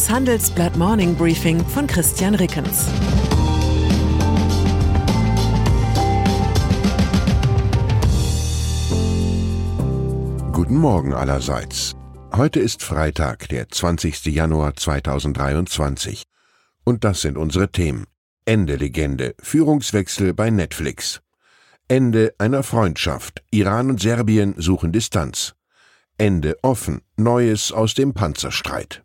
Das Handelsblatt Morning Briefing von Christian Rickens. Guten Morgen allerseits. Heute ist Freitag, der 20. Januar 2023. Und das sind unsere Themen. Ende Legende, Führungswechsel bei Netflix. Ende einer Freundschaft, Iran und Serbien suchen Distanz. Ende offen, Neues aus dem Panzerstreit.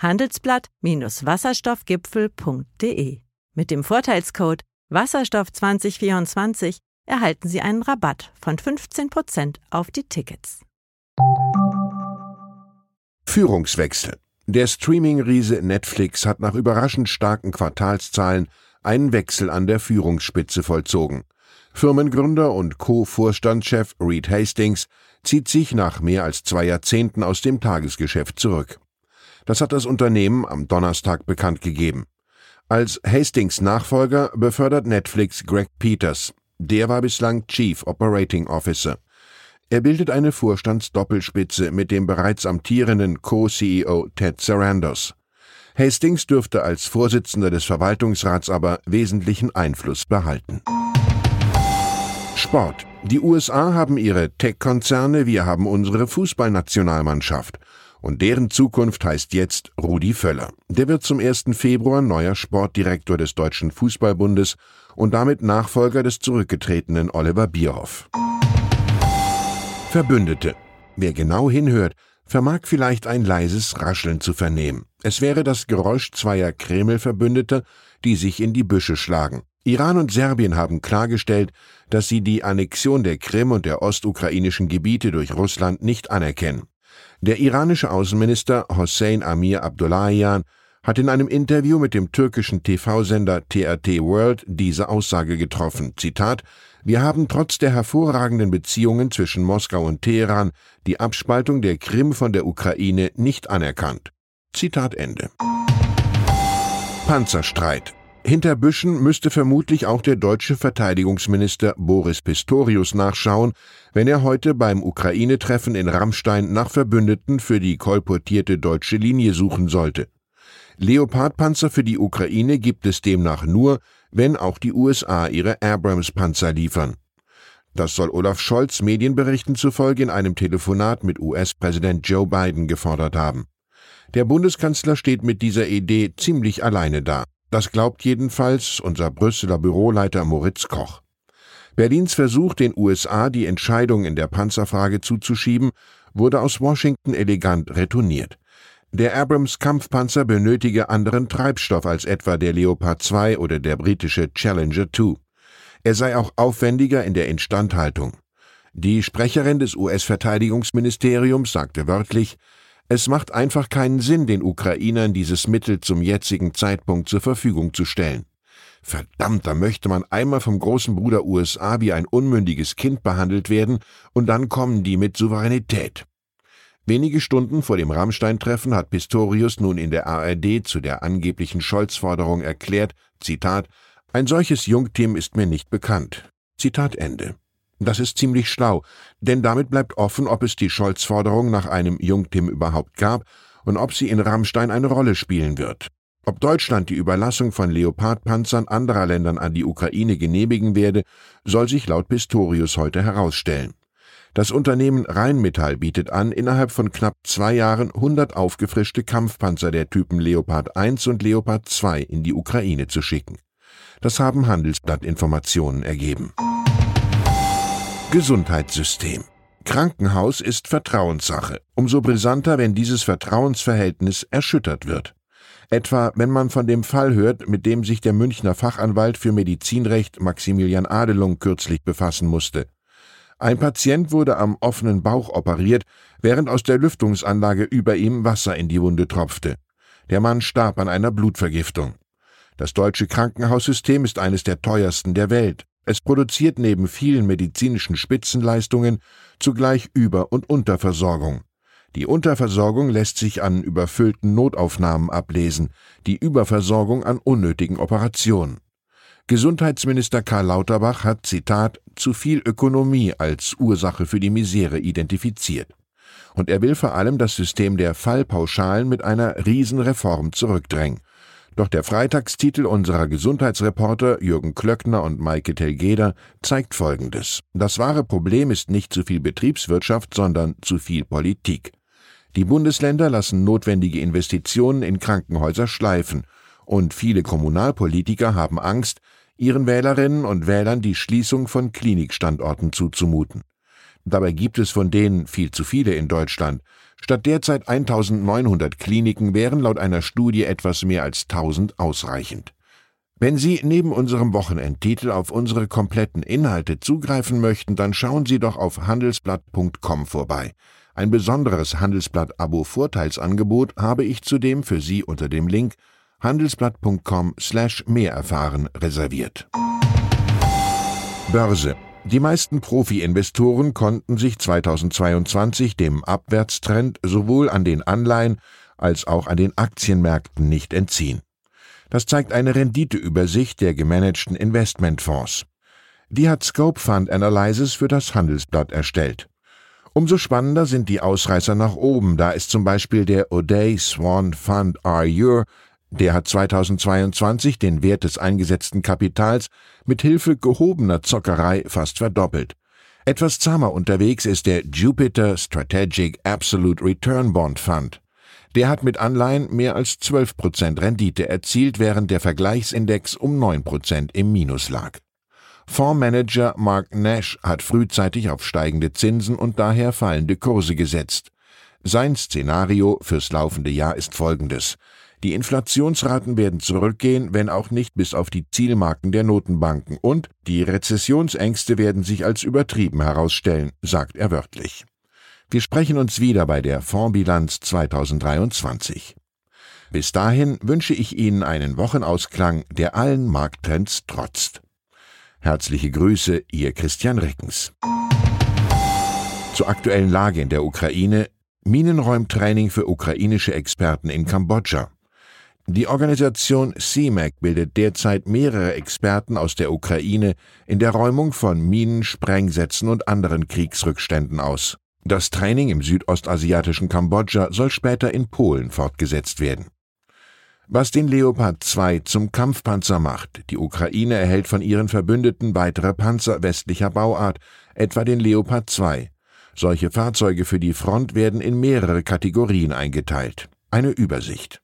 handelsblatt-wasserstoffgipfel.de. Mit dem Vorteilscode Wasserstoff 2024 erhalten Sie einen Rabatt von 15% auf die Tickets. Führungswechsel. Der Streaming-Riese Netflix hat nach überraschend starken Quartalszahlen einen Wechsel an der Führungsspitze vollzogen. Firmengründer und Co-Vorstandschef Reed Hastings zieht sich nach mehr als zwei Jahrzehnten aus dem Tagesgeschäft zurück. Das hat das Unternehmen am Donnerstag bekannt gegeben. Als Hastings Nachfolger befördert Netflix Greg Peters. Der war bislang Chief Operating Officer. Er bildet eine Vorstandsdoppelspitze mit dem bereits amtierenden Co-CEO Ted Sarandos. Hastings dürfte als Vorsitzender des Verwaltungsrats aber wesentlichen Einfluss behalten. Sport. Die USA haben ihre Tech-Konzerne, wir haben unsere Fußballnationalmannschaft. Und deren Zukunft heißt jetzt Rudi Völler. Der wird zum 1. Februar neuer Sportdirektor des Deutschen Fußballbundes und damit Nachfolger des zurückgetretenen Oliver Bierhoff. Verbündete. Wer genau hinhört, vermag vielleicht ein leises Rascheln zu vernehmen. Es wäre das Geräusch zweier Kreml-Verbündeter, die sich in die Büsche schlagen. Iran und Serbien haben klargestellt, dass sie die Annexion der Krim und der ostukrainischen Gebiete durch Russland nicht anerkennen. Der iranische Außenminister Hossein Amir Abdullahian hat in einem Interview mit dem türkischen TV-Sender TRT World diese Aussage getroffen. Zitat Wir haben trotz der hervorragenden Beziehungen zwischen Moskau und Teheran die Abspaltung der Krim von der Ukraine nicht anerkannt. Zitat Ende. Panzerstreit. Hinter Büschen müsste vermutlich auch der deutsche Verteidigungsminister Boris Pistorius nachschauen, wenn er heute beim Ukraine-Treffen in Rammstein nach Verbündeten für die kolportierte deutsche Linie suchen sollte. Leopardpanzer für die Ukraine gibt es demnach nur, wenn auch die USA ihre Abrams-Panzer liefern. Das soll Olaf Scholz Medienberichten zufolge in einem Telefonat mit US-Präsident Joe Biden gefordert haben. Der Bundeskanzler steht mit dieser Idee ziemlich alleine da. Das glaubt jedenfalls unser Brüsseler Büroleiter Moritz Koch. Berlins Versuch, den USA die Entscheidung in der Panzerfrage zuzuschieben, wurde aus Washington elegant retourniert. Der Abrams Kampfpanzer benötige anderen Treibstoff als etwa der Leopard 2 oder der britische Challenger 2. Er sei auch aufwendiger in der Instandhaltung. Die Sprecherin des US-Verteidigungsministeriums sagte wörtlich, es macht einfach keinen Sinn, den Ukrainern dieses Mittel zum jetzigen Zeitpunkt zur Verfügung zu stellen. Verdammt, da möchte man einmal vom großen Bruder USA wie ein unmündiges Kind behandelt werden, und dann kommen die mit Souveränität. Wenige Stunden vor dem Rammstein-Treffen hat Pistorius nun in der ARD zu der angeblichen Scholz-Forderung erklärt, Zitat, ein solches Jungteam ist mir nicht bekannt. Zitat Ende. Das ist ziemlich schlau, denn damit bleibt offen, ob es die Scholz-Forderung nach einem Jungtim überhaupt gab und ob sie in Rammstein eine Rolle spielen wird. Ob Deutschland die Überlassung von Leopardpanzern anderer Ländern an die Ukraine genehmigen werde, soll sich laut Pistorius heute herausstellen. Das Unternehmen Rheinmetall bietet an, innerhalb von knapp zwei Jahren 100 aufgefrischte Kampfpanzer der Typen Leopard 1 und Leopard 2 in die Ukraine zu schicken. Das haben Handelsblattinformationen ergeben. Gesundheitssystem. Krankenhaus ist Vertrauenssache. Umso brisanter, wenn dieses Vertrauensverhältnis erschüttert wird. Etwa, wenn man von dem Fall hört, mit dem sich der Münchner Fachanwalt für Medizinrecht Maximilian Adelung kürzlich befassen musste. Ein Patient wurde am offenen Bauch operiert, während aus der Lüftungsanlage über ihm Wasser in die Wunde tropfte. Der Mann starb an einer Blutvergiftung. Das deutsche Krankenhaussystem ist eines der teuersten der Welt. Es produziert neben vielen medizinischen Spitzenleistungen zugleich Über- und Unterversorgung. Die Unterversorgung lässt sich an überfüllten Notaufnahmen ablesen, die Überversorgung an unnötigen Operationen. Gesundheitsminister Karl Lauterbach hat, Zitat, zu viel Ökonomie als Ursache für die Misere identifiziert. Und er will vor allem das System der Fallpauschalen mit einer Riesenreform zurückdrängen. Doch der Freitagstitel unserer Gesundheitsreporter Jürgen Klöckner und Maike Telgeder zeigt Folgendes. Das wahre Problem ist nicht zu viel Betriebswirtschaft, sondern zu viel Politik. Die Bundesländer lassen notwendige Investitionen in Krankenhäuser schleifen, und viele Kommunalpolitiker haben Angst, ihren Wählerinnen und Wählern die Schließung von Klinikstandorten zuzumuten. Dabei gibt es von denen viel zu viele in Deutschland. Statt derzeit 1900 Kliniken wären laut einer Studie etwas mehr als 1000 ausreichend. Wenn Sie neben unserem Wochenendtitel auf unsere kompletten Inhalte zugreifen möchten, dann schauen Sie doch auf handelsblatt.com vorbei. Ein besonderes Handelsblatt-Abo-Vorteilsangebot habe ich zudem für Sie unter dem Link handelsblatt.com slash mehr erfahren reserviert. Börse die meisten Profi-Investoren konnten sich 2022 dem Abwärtstrend sowohl an den Anleihen als auch an den Aktienmärkten nicht entziehen. Das zeigt eine Renditeübersicht der gemanagten Investmentfonds. Die hat Scope Fund Analysis für das Handelsblatt erstellt. Umso spannender sind die Ausreißer nach oben, da ist zum Beispiel der O'Day Swan Fund R-Year, der hat 2022 den Wert des eingesetzten Kapitals mit Hilfe gehobener Zockerei fast verdoppelt. Etwas zahmer unterwegs ist der Jupiter Strategic Absolute Return Bond Fund. Der hat mit Anleihen mehr als 12% Rendite erzielt, während der Vergleichsindex um 9% im Minus lag. Fondsmanager Mark Nash hat frühzeitig auf steigende Zinsen und daher fallende Kurse gesetzt. Sein Szenario fürs laufende Jahr ist folgendes. Die Inflationsraten werden zurückgehen, wenn auch nicht bis auf die Zielmarken der Notenbanken, und die Rezessionsängste werden sich als übertrieben herausstellen, sagt er wörtlich. Wir sprechen uns wieder bei der Fondsbilanz 2023. Bis dahin wünsche ich Ihnen einen Wochenausklang, der allen Markttrends trotzt. Herzliche Grüße, Ihr Christian Rickens. Zur aktuellen Lage in der Ukraine Minenräumtraining für ukrainische Experten in Kambodscha. Die Organisation CIMAC bildet derzeit mehrere Experten aus der Ukraine in der Räumung von Minen, Sprengsätzen und anderen Kriegsrückständen aus. Das Training im südostasiatischen Kambodscha soll später in Polen fortgesetzt werden was den Leopard 2 zum Kampfpanzer macht. Die Ukraine erhält von ihren Verbündeten weitere Panzer westlicher Bauart, etwa den Leopard 2. Solche Fahrzeuge für die Front werden in mehrere Kategorien eingeteilt. Eine Übersicht.